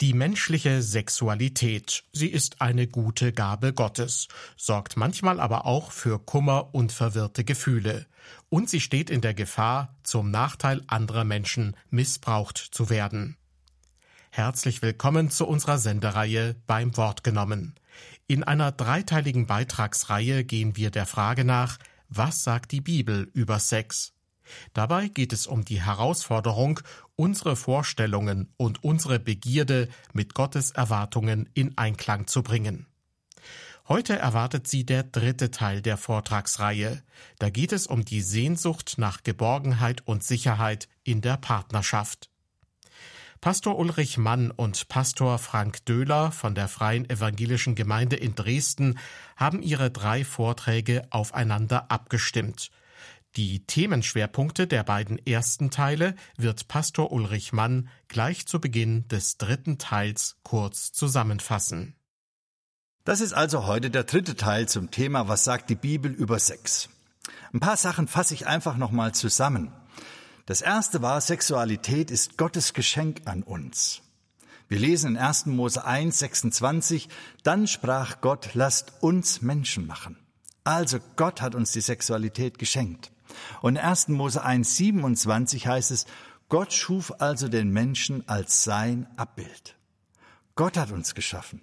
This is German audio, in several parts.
Die menschliche Sexualität, sie ist eine gute Gabe Gottes, sorgt manchmal aber auch für Kummer und verwirrte Gefühle. Und sie steht in der Gefahr, zum Nachteil anderer Menschen missbraucht zu werden. Herzlich willkommen zu unserer Sendereihe beim Wort genommen. In einer dreiteiligen Beitragsreihe gehen wir der Frage nach, was sagt die Bibel über Sex? Dabei geht es um die Herausforderung, unsere Vorstellungen und unsere Begierde mit Gottes Erwartungen in Einklang zu bringen. Heute erwartet Sie der dritte Teil der Vortragsreihe. Da geht es um die Sehnsucht nach Geborgenheit und Sicherheit in der Partnerschaft. Pastor Ulrich Mann und Pastor Frank Döhler von der Freien Evangelischen Gemeinde in Dresden haben ihre drei Vorträge aufeinander abgestimmt. Die Themenschwerpunkte der beiden ersten Teile wird Pastor Ulrich Mann gleich zu Beginn des dritten Teils kurz zusammenfassen. Das ist also heute der dritte Teil zum Thema Was sagt die Bibel über Sex? Ein paar Sachen fasse ich einfach nochmal zusammen. Das erste war, Sexualität ist Gottes Geschenk an uns. Wir lesen in 1. Mose 1, 26, dann sprach Gott, lasst uns Menschen machen. Also Gott hat uns die Sexualität geschenkt. Und in 1. Mose 1, 27 heißt es, Gott schuf also den Menschen als sein Abbild. Gott hat uns geschaffen,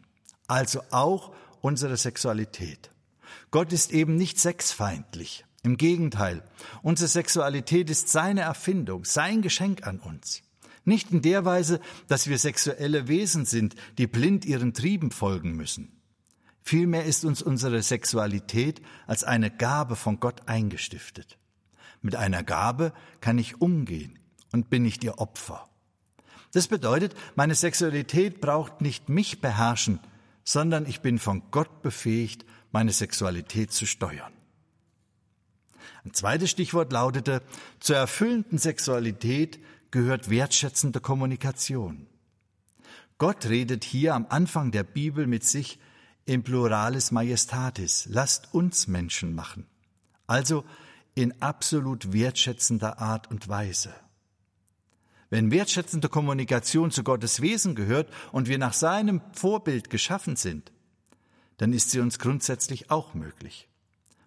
also auch unsere Sexualität. Gott ist eben nicht sexfeindlich. Im Gegenteil, unsere Sexualität ist seine Erfindung, sein Geschenk an uns. Nicht in der Weise, dass wir sexuelle Wesen sind, die blind ihren Trieben folgen müssen. Vielmehr ist uns unsere Sexualität als eine Gabe von Gott eingestiftet. Mit einer Gabe kann ich umgehen und bin nicht ihr Opfer. Das bedeutet, meine Sexualität braucht nicht mich beherrschen, sondern ich bin von Gott befähigt, meine Sexualität zu steuern. Ein zweites Stichwort lautete, zur erfüllenden Sexualität gehört wertschätzende Kommunikation. Gott redet hier am Anfang der Bibel mit sich im Pluralis Majestatis. Lasst uns Menschen machen. Also in absolut wertschätzender Art und Weise. Wenn wertschätzende Kommunikation zu Gottes Wesen gehört und wir nach seinem Vorbild geschaffen sind, dann ist sie uns grundsätzlich auch möglich.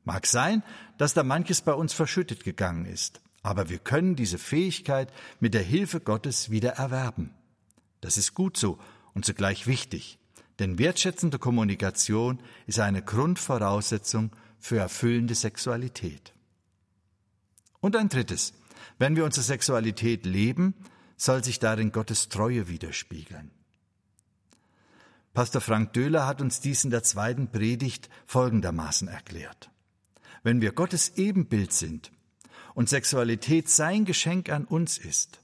Mag sein, dass da manches bei uns verschüttet gegangen ist, aber wir können diese Fähigkeit mit der Hilfe Gottes wieder erwerben. Das ist gut so und zugleich wichtig, denn wertschätzende Kommunikation ist eine Grundvoraussetzung für erfüllende Sexualität. Und ein drittes. Wenn wir unsere Sexualität leben, soll sich darin Gottes Treue widerspiegeln. Pastor Frank Döhler hat uns dies in der zweiten Predigt folgendermaßen erklärt. Wenn wir Gottes Ebenbild sind und Sexualität sein Geschenk an uns ist,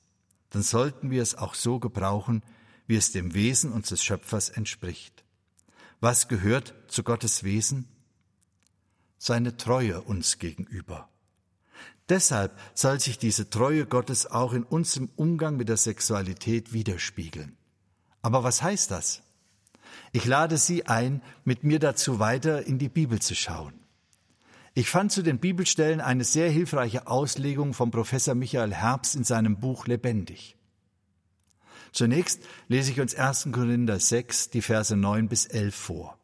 dann sollten wir es auch so gebrauchen, wie es dem Wesen unseres Schöpfers entspricht. Was gehört zu Gottes Wesen? Seine Treue uns gegenüber. Deshalb soll sich diese Treue Gottes auch in unserem Umgang mit der Sexualität widerspiegeln. Aber was heißt das? Ich lade Sie ein, mit mir dazu weiter in die Bibel zu schauen. Ich fand zu den Bibelstellen eine sehr hilfreiche Auslegung von Professor Michael Herbst in seinem Buch Lebendig. Zunächst lese ich uns 1. Korinther 6, die Verse 9 bis 11 vor.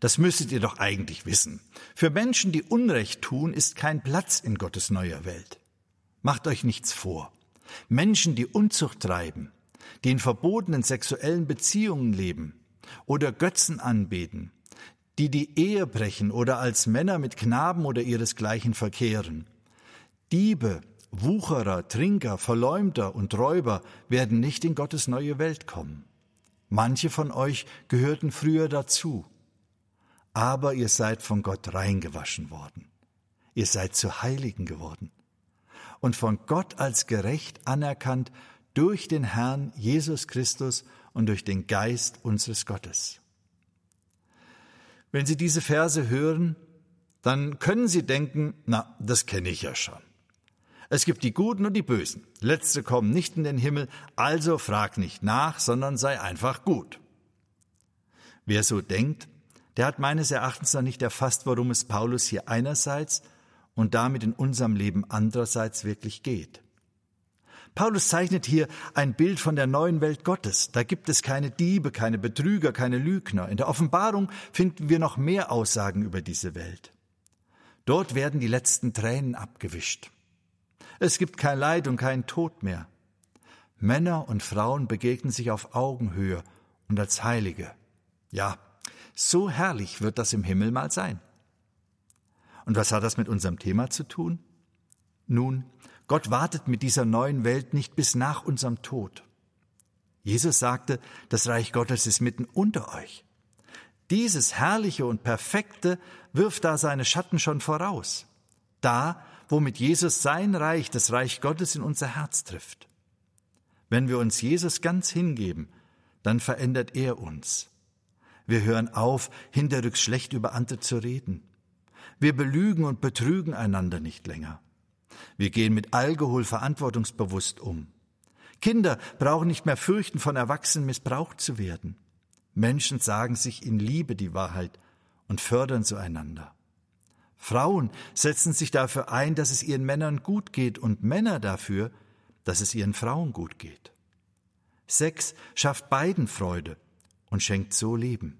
Das müsstet ihr doch eigentlich wissen. Für Menschen, die Unrecht tun, ist kein Platz in Gottes neuer Welt. Macht euch nichts vor. Menschen, die Unzucht treiben, die in verbotenen sexuellen Beziehungen leben oder Götzen anbeten, die die Ehe brechen oder als Männer mit Knaben oder ihresgleichen verkehren. Diebe, Wucherer, Trinker, Verleumder und Räuber werden nicht in Gottes neue Welt kommen. Manche von euch gehörten früher dazu aber ihr seid von Gott reingewaschen worden. Ihr seid zu Heiligen geworden und von Gott als gerecht anerkannt durch den Herrn Jesus Christus und durch den Geist unseres Gottes. Wenn Sie diese Verse hören, dann können Sie denken, na, das kenne ich ja schon. Es gibt die Guten und die Bösen. Letzte kommen nicht in den Himmel, also frag nicht nach, sondern sei einfach gut. Wer so denkt, der hat meines Erachtens noch nicht erfasst, worum es Paulus hier einerseits und damit in unserem Leben andererseits wirklich geht. Paulus zeichnet hier ein Bild von der neuen Welt Gottes. Da gibt es keine Diebe, keine Betrüger, keine Lügner. In der Offenbarung finden wir noch mehr Aussagen über diese Welt. Dort werden die letzten Tränen abgewischt. Es gibt kein Leid und keinen Tod mehr. Männer und Frauen begegnen sich auf Augenhöhe und als Heilige. Ja, so herrlich wird das im Himmel mal sein. Und was hat das mit unserem Thema zu tun? Nun, Gott wartet mit dieser neuen Welt nicht bis nach unserem Tod. Jesus sagte, das Reich Gottes ist mitten unter euch. Dieses Herrliche und Perfekte wirft da seine Schatten schon voraus. Da, wo mit Jesus sein Reich, das Reich Gottes in unser Herz trifft. Wenn wir uns Jesus ganz hingeben, dann verändert er uns. Wir hören auf, hinterrücks schlecht über andere zu reden. Wir belügen und betrügen einander nicht länger. Wir gehen mit Alkohol verantwortungsbewusst um. Kinder brauchen nicht mehr fürchten, von Erwachsenen missbraucht zu werden. Menschen sagen sich in Liebe die Wahrheit und fördern so einander. Frauen setzen sich dafür ein, dass es ihren Männern gut geht und Männer dafür, dass es ihren Frauen gut geht. Sex schafft beiden Freude und schenkt so Leben.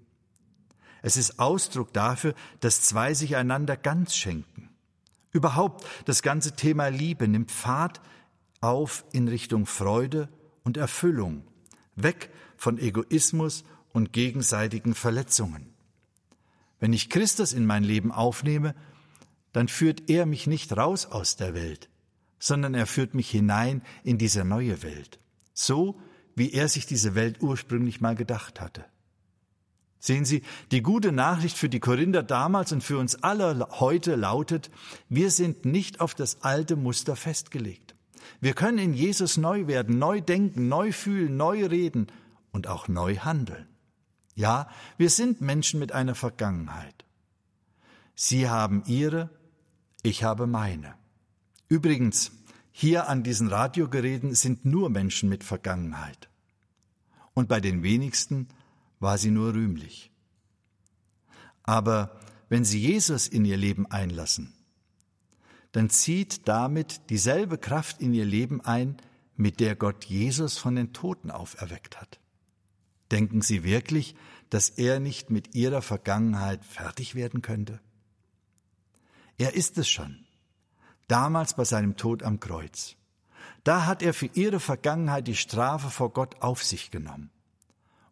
Es ist Ausdruck dafür, dass zwei sich einander ganz schenken. Überhaupt das ganze Thema Liebe nimmt Fahrt auf in Richtung Freude und Erfüllung, weg von Egoismus und gegenseitigen Verletzungen. Wenn ich Christus in mein Leben aufnehme, dann führt er mich nicht raus aus der Welt, sondern er führt mich hinein in diese neue Welt, so wie er sich diese Welt ursprünglich mal gedacht hatte. Sehen Sie, die gute Nachricht für die Korinther damals und für uns alle heute lautet, wir sind nicht auf das alte Muster festgelegt. Wir können in Jesus neu werden, neu denken, neu fühlen, neu reden und auch neu handeln. Ja, wir sind Menschen mit einer Vergangenheit. Sie haben ihre, ich habe meine. Übrigens, hier an diesen Radiogeräten sind nur Menschen mit Vergangenheit. Und bei den wenigsten war sie nur rühmlich. Aber wenn sie Jesus in ihr Leben einlassen, dann zieht damit dieselbe Kraft in ihr Leben ein, mit der Gott Jesus von den Toten auferweckt hat. Denken Sie wirklich, dass er nicht mit ihrer Vergangenheit fertig werden könnte? Er ist es schon, damals bei seinem Tod am Kreuz. Da hat er für ihre Vergangenheit die Strafe vor Gott auf sich genommen.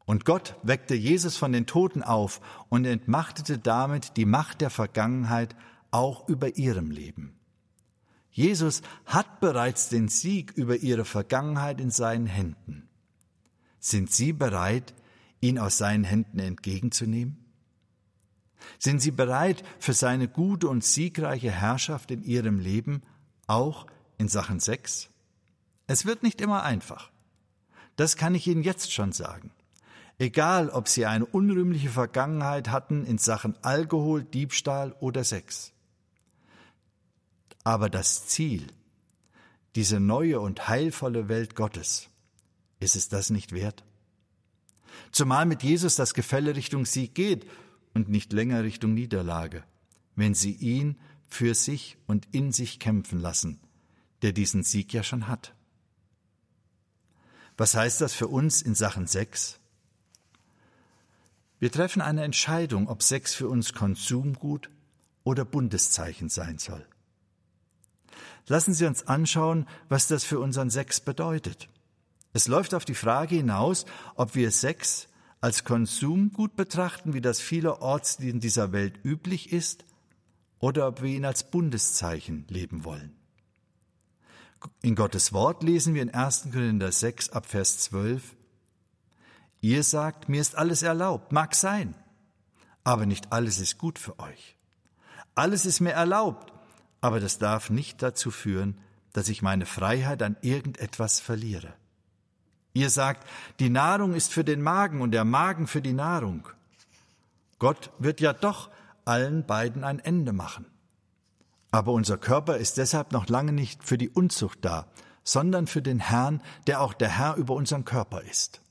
Und Gott weckte Jesus von den Toten auf und entmachtete damit die Macht der Vergangenheit auch über ihrem Leben. Jesus hat bereits den Sieg über ihre Vergangenheit in seinen Händen. Sind Sie bereit, ihn aus seinen Händen entgegenzunehmen? Sind Sie bereit für seine gute und siegreiche Herrschaft in Ihrem Leben, auch in Sachen Sex? Es wird nicht immer einfach. Das kann ich Ihnen jetzt schon sagen. Egal, ob sie eine unrühmliche Vergangenheit hatten in Sachen Alkohol, Diebstahl oder Sex. Aber das Ziel, diese neue und heilvolle Welt Gottes, ist es das nicht wert? Zumal mit Jesus das Gefälle Richtung Sieg geht und nicht länger Richtung Niederlage, wenn sie ihn für sich und in sich kämpfen lassen, der diesen Sieg ja schon hat. Was heißt das für uns in Sachen Sex? Wir treffen eine Entscheidung, ob Sex für uns Konsumgut oder Bundeszeichen sein soll. Lassen Sie uns anschauen, was das für unseren Sex bedeutet. Es läuft auf die Frage hinaus, ob wir Sex als Konsumgut betrachten, wie das vielerorts in dieser Welt üblich ist, oder ob wir ihn als Bundeszeichen leben wollen. In Gottes Wort lesen wir in 1. Korinther 6 ab Vers 12, Ihr sagt, mir ist alles erlaubt, mag sein, aber nicht alles ist gut für euch. Alles ist mir erlaubt, aber das darf nicht dazu führen, dass ich meine Freiheit an irgendetwas verliere. Ihr sagt, die Nahrung ist für den Magen und der Magen für die Nahrung. Gott wird ja doch allen beiden ein Ende machen. Aber unser Körper ist deshalb noch lange nicht für die Unzucht da, sondern für den Herrn, der auch der Herr über unseren Körper ist.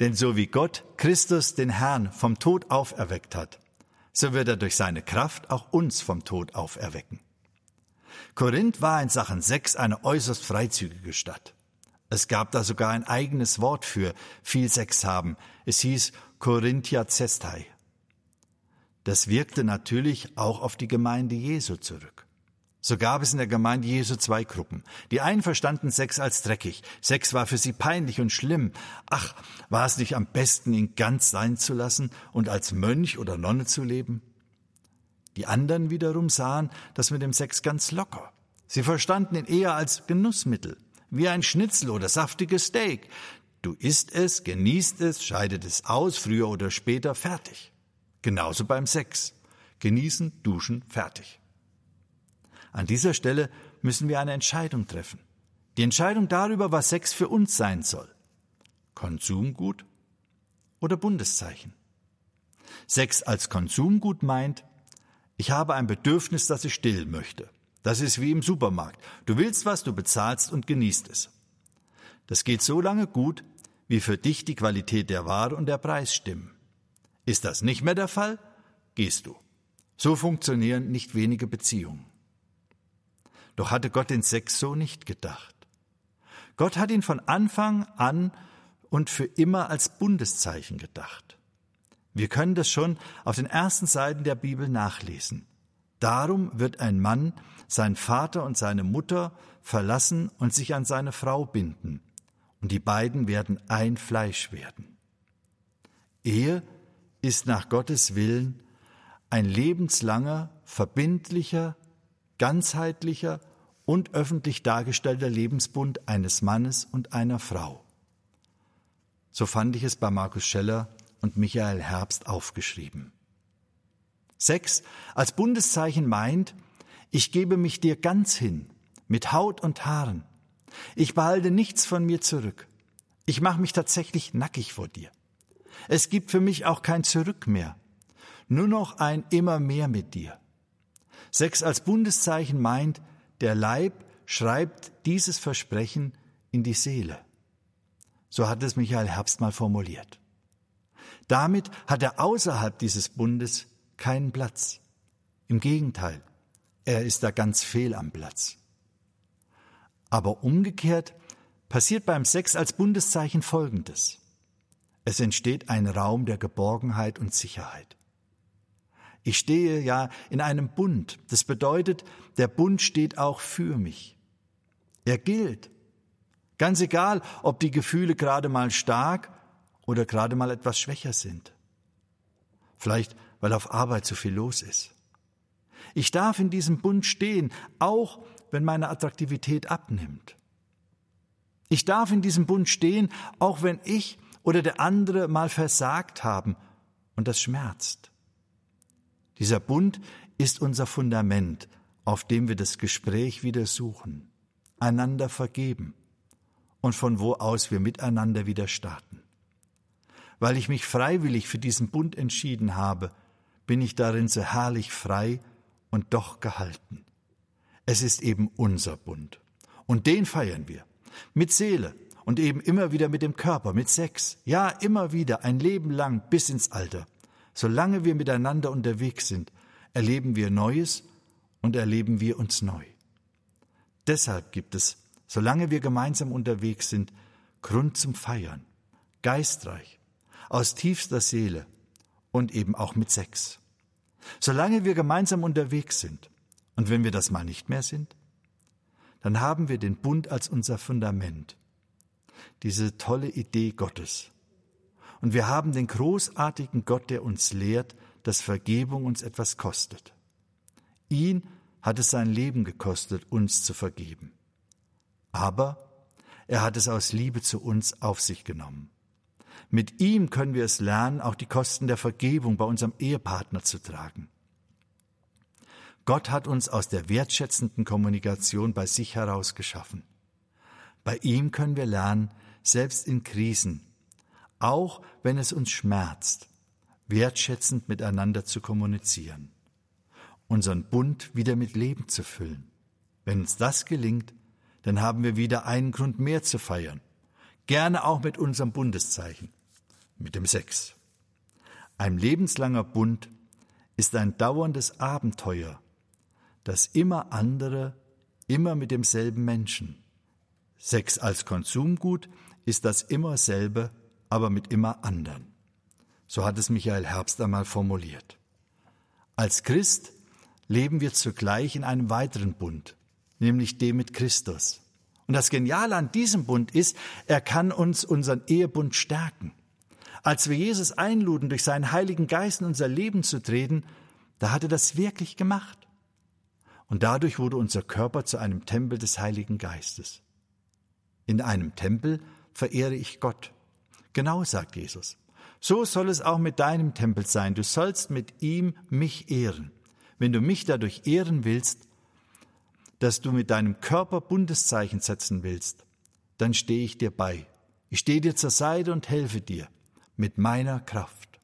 Denn so wie Gott Christus den Herrn vom Tod auferweckt hat, so wird er durch seine Kraft auch uns vom Tod auferwecken. Korinth war in Sachen Sex eine äußerst freizügige Stadt. Es gab da sogar ein eigenes Wort für viel Sex haben. Es hieß Corinthia Cestai. Das wirkte natürlich auch auf die Gemeinde Jesu zurück. So gab es in der Gemeinde Jesu zwei Gruppen. Die einen verstanden Sex als dreckig. Sex war für sie peinlich und schlimm. Ach, war es nicht am besten, ihn ganz sein zu lassen und als Mönch oder Nonne zu leben? Die anderen wiederum sahen das mit dem Sex ganz locker. Sie verstanden ihn eher als Genussmittel wie ein Schnitzel oder saftiges Steak. Du isst es, genießt es, scheidet es aus, früher oder später, fertig. Genauso beim Sex. Genießen, duschen, fertig. An dieser Stelle müssen wir eine Entscheidung treffen. Die Entscheidung darüber, was Sex für uns sein soll. Konsumgut oder Bundeszeichen. Sex als Konsumgut meint, ich habe ein Bedürfnis, das ich stillen möchte. Das ist wie im Supermarkt. Du willst was, du bezahlst und genießt es. Das geht so lange gut, wie für dich die Qualität der Ware und der Preis stimmen. Ist das nicht mehr der Fall, gehst du. So funktionieren nicht wenige Beziehungen. Doch hatte Gott den Sex so nicht gedacht. Gott hat ihn von Anfang an und für immer als Bundeszeichen gedacht. Wir können das schon auf den ersten Seiten der Bibel nachlesen. Darum wird ein Mann sein Vater und seine Mutter verlassen und sich an seine Frau binden, und die beiden werden ein Fleisch werden. Ehe ist nach Gottes Willen ein lebenslanger, verbindlicher, ganzheitlicher und öffentlich dargestellter Lebensbund eines Mannes und einer Frau. So fand ich es bei Markus Scheller und Michael Herbst aufgeschrieben. Sechs als Bundeszeichen meint, ich gebe mich dir ganz hin, mit Haut und Haaren. Ich behalte nichts von mir zurück. Ich mache mich tatsächlich nackig vor dir. Es gibt für mich auch kein Zurück mehr, nur noch ein immer mehr mit dir. Sechs als Bundeszeichen meint, der Leib schreibt dieses Versprechen in die Seele. So hat es Michael Herbst mal formuliert. Damit hat er außerhalb dieses Bundes keinen Platz. Im Gegenteil, er ist da ganz fehl am Platz. Aber umgekehrt passiert beim Sex als Bundeszeichen Folgendes. Es entsteht ein Raum der Geborgenheit und Sicherheit. Ich stehe ja in einem Bund. Das bedeutet, der Bund steht auch für mich. Er gilt. Ganz egal, ob die Gefühle gerade mal stark oder gerade mal etwas schwächer sind. Vielleicht weil auf Arbeit zu viel los ist. Ich darf in diesem Bund stehen, auch wenn meine Attraktivität abnimmt. Ich darf in diesem Bund stehen, auch wenn ich oder der andere mal versagt haben und das schmerzt. Dieser Bund ist unser Fundament, auf dem wir das Gespräch wieder suchen, einander vergeben und von wo aus wir miteinander wieder starten. Weil ich mich freiwillig für diesen Bund entschieden habe, bin ich darin so herrlich frei und doch gehalten. Es ist eben unser Bund. Und den feiern wir. Mit Seele und eben immer wieder mit dem Körper, mit Sex. Ja, immer wieder, ein Leben lang bis ins Alter. Solange wir miteinander unterwegs sind, erleben wir Neues und erleben wir uns neu. Deshalb gibt es, solange wir gemeinsam unterwegs sind, Grund zum Feiern, geistreich, aus tiefster Seele, und eben auch mit Sex. Solange wir gemeinsam unterwegs sind und wenn wir das mal nicht mehr sind, dann haben wir den Bund als unser Fundament, diese tolle Idee Gottes. Und wir haben den großartigen Gott, der uns lehrt, dass Vergebung uns etwas kostet. Ihn hat es sein Leben gekostet, uns zu vergeben. Aber er hat es aus Liebe zu uns auf sich genommen. Mit ihm können wir es lernen, auch die Kosten der Vergebung bei unserem Ehepartner zu tragen. Gott hat uns aus der wertschätzenden Kommunikation bei sich heraus geschaffen. Bei ihm können wir lernen, selbst in Krisen, auch wenn es uns schmerzt, wertschätzend miteinander zu kommunizieren, unseren Bund wieder mit Leben zu füllen. Wenn uns das gelingt, dann haben wir wieder einen Grund mehr zu feiern, gerne auch mit unserem Bundeszeichen mit dem Sex. Ein lebenslanger Bund ist ein dauerndes Abenteuer, das immer andere, immer mit demselben Menschen, Sex als Konsumgut ist das immer selbe, aber mit immer anderen. So hat es Michael Herbst einmal formuliert. Als Christ leben wir zugleich in einem weiteren Bund, nämlich dem mit Christus. Und das Geniale an diesem Bund ist, er kann uns unseren Ehebund stärken. Als wir Jesus einluden, durch seinen Heiligen Geist in unser Leben zu treten, da hat er das wirklich gemacht. Und dadurch wurde unser Körper zu einem Tempel des Heiligen Geistes. In einem Tempel verehre ich Gott. Genau, sagt Jesus. So soll es auch mit deinem Tempel sein. Du sollst mit ihm mich ehren. Wenn du mich dadurch ehren willst, dass du mit deinem Körper Bundeszeichen setzen willst, dann stehe ich dir bei. Ich stehe dir zur Seite und helfe dir mit meiner Kraft.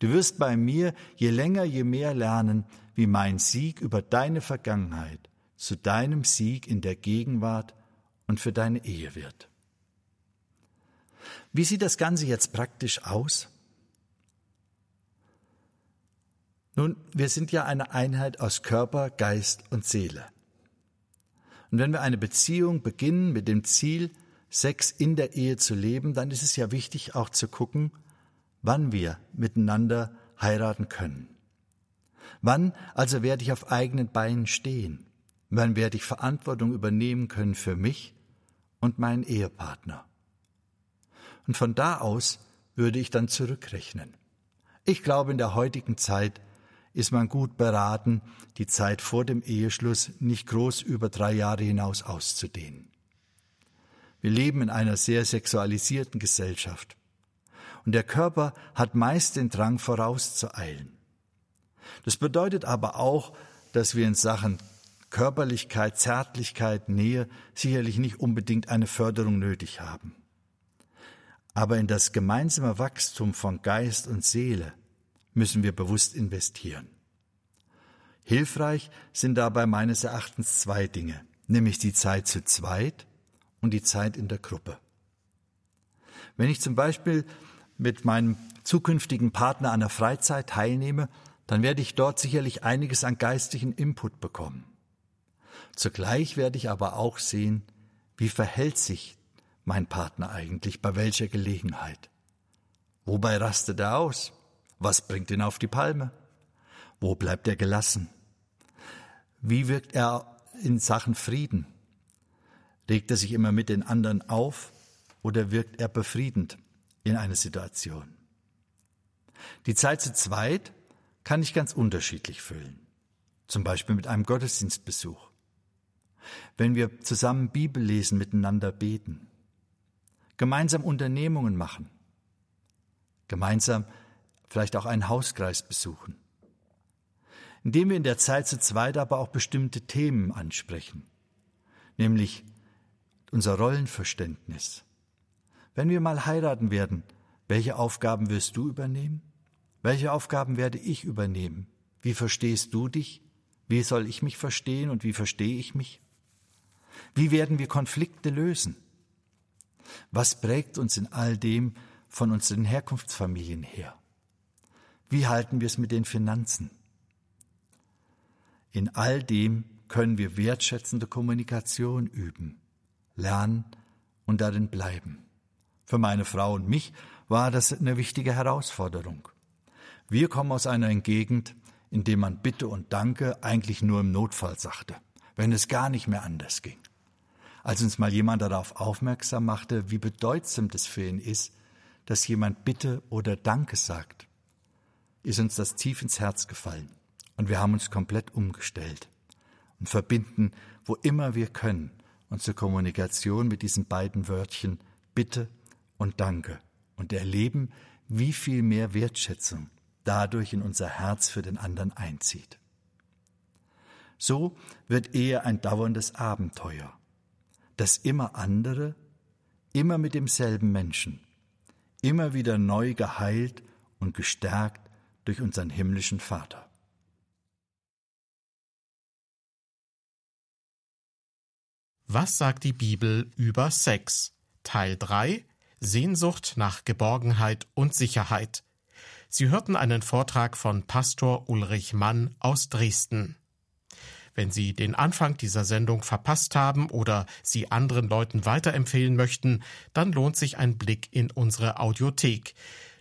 Du wirst bei mir je länger, je mehr lernen, wie mein Sieg über deine Vergangenheit zu deinem Sieg in der Gegenwart und für deine Ehe wird. Wie sieht das Ganze jetzt praktisch aus? Nun, wir sind ja eine Einheit aus Körper, Geist und Seele. Und wenn wir eine Beziehung beginnen mit dem Ziel, Sex in der Ehe zu leben, dann ist es ja wichtig auch zu gucken, wann wir miteinander heiraten können. Wann also werde ich auf eigenen Beinen stehen? Wann werde ich Verantwortung übernehmen können für mich und meinen Ehepartner? Und von da aus würde ich dann zurückrechnen. Ich glaube, in der heutigen Zeit ist man gut beraten, die Zeit vor dem Eheschluss nicht groß über drei Jahre hinaus auszudehnen. Wir leben in einer sehr sexualisierten Gesellschaft. Und der Körper hat meist den Drang vorauszueilen. Das bedeutet aber auch, dass wir in Sachen Körperlichkeit, Zärtlichkeit, Nähe sicherlich nicht unbedingt eine Förderung nötig haben. Aber in das gemeinsame Wachstum von Geist und Seele müssen wir bewusst investieren. Hilfreich sind dabei meines Erachtens zwei Dinge, nämlich die Zeit zu zweit und die Zeit in der Gruppe. Wenn ich zum Beispiel mit meinem zukünftigen Partner an der Freizeit teilnehme, dann werde ich dort sicherlich einiges an geistlichen Input bekommen. Zugleich werde ich aber auch sehen, wie verhält sich mein Partner eigentlich bei welcher Gelegenheit? Wobei rastet er aus? Was bringt ihn auf die Palme? Wo bleibt er gelassen? Wie wirkt er in Sachen Frieden? Regt er sich immer mit den anderen auf oder wirkt er befriedend in einer Situation? Die Zeit zu zweit kann ich ganz unterschiedlich füllen. Zum Beispiel mit einem Gottesdienstbesuch. Wenn wir zusammen Bibel lesen, miteinander beten. Gemeinsam Unternehmungen machen. Gemeinsam vielleicht auch einen Hauskreis besuchen. Indem wir in der Zeit zu zweit aber auch bestimmte Themen ansprechen, nämlich unser Rollenverständnis. Wenn wir mal heiraten werden, welche Aufgaben wirst du übernehmen? Welche Aufgaben werde ich übernehmen? Wie verstehst du dich? Wie soll ich mich verstehen und wie verstehe ich mich? Wie werden wir Konflikte lösen? Was prägt uns in all dem von unseren Herkunftsfamilien her? Wie halten wir es mit den Finanzen? In all dem können wir wertschätzende Kommunikation üben, lernen und darin bleiben. Für meine Frau und mich war das eine wichtige Herausforderung. Wir kommen aus einer Gegend, in der man Bitte und Danke eigentlich nur im Notfall sagte, wenn es gar nicht mehr anders ging. Als uns mal jemand darauf aufmerksam machte, wie bedeutsam das für ihn ist, dass jemand Bitte oder Danke sagt, ist uns das tief ins Herz gefallen. Und wir haben uns komplett umgestellt und verbinden, wo immer wir können, unsere Kommunikation mit diesen beiden Wörtchen Bitte und Danke und erleben, wie viel mehr Wertschätzung dadurch in unser Herz für den anderen einzieht. So wird Ehe ein dauerndes Abenteuer, das immer andere, immer mit demselben Menschen, immer wieder neu geheilt und gestärkt durch unseren himmlischen Vater. Was sagt die Bibel über Sex? Teil 3 Sehnsucht nach Geborgenheit und Sicherheit. Sie hörten einen Vortrag von Pastor Ulrich Mann aus Dresden. Wenn Sie den Anfang dieser Sendung verpasst haben oder sie anderen Leuten weiterempfehlen möchten, dann lohnt sich ein Blick in unsere Audiothek.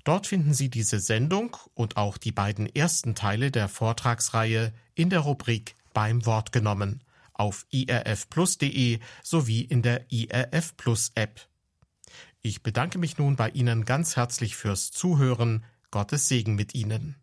Dort finden Sie diese Sendung und auch die beiden ersten Teile der Vortragsreihe in der Rubrik Beim Wort genommen auf irfplus.de sowie in der IRF Plus App. Ich bedanke mich nun bei Ihnen ganz herzlich fürs Zuhören. Gottes Segen mit Ihnen.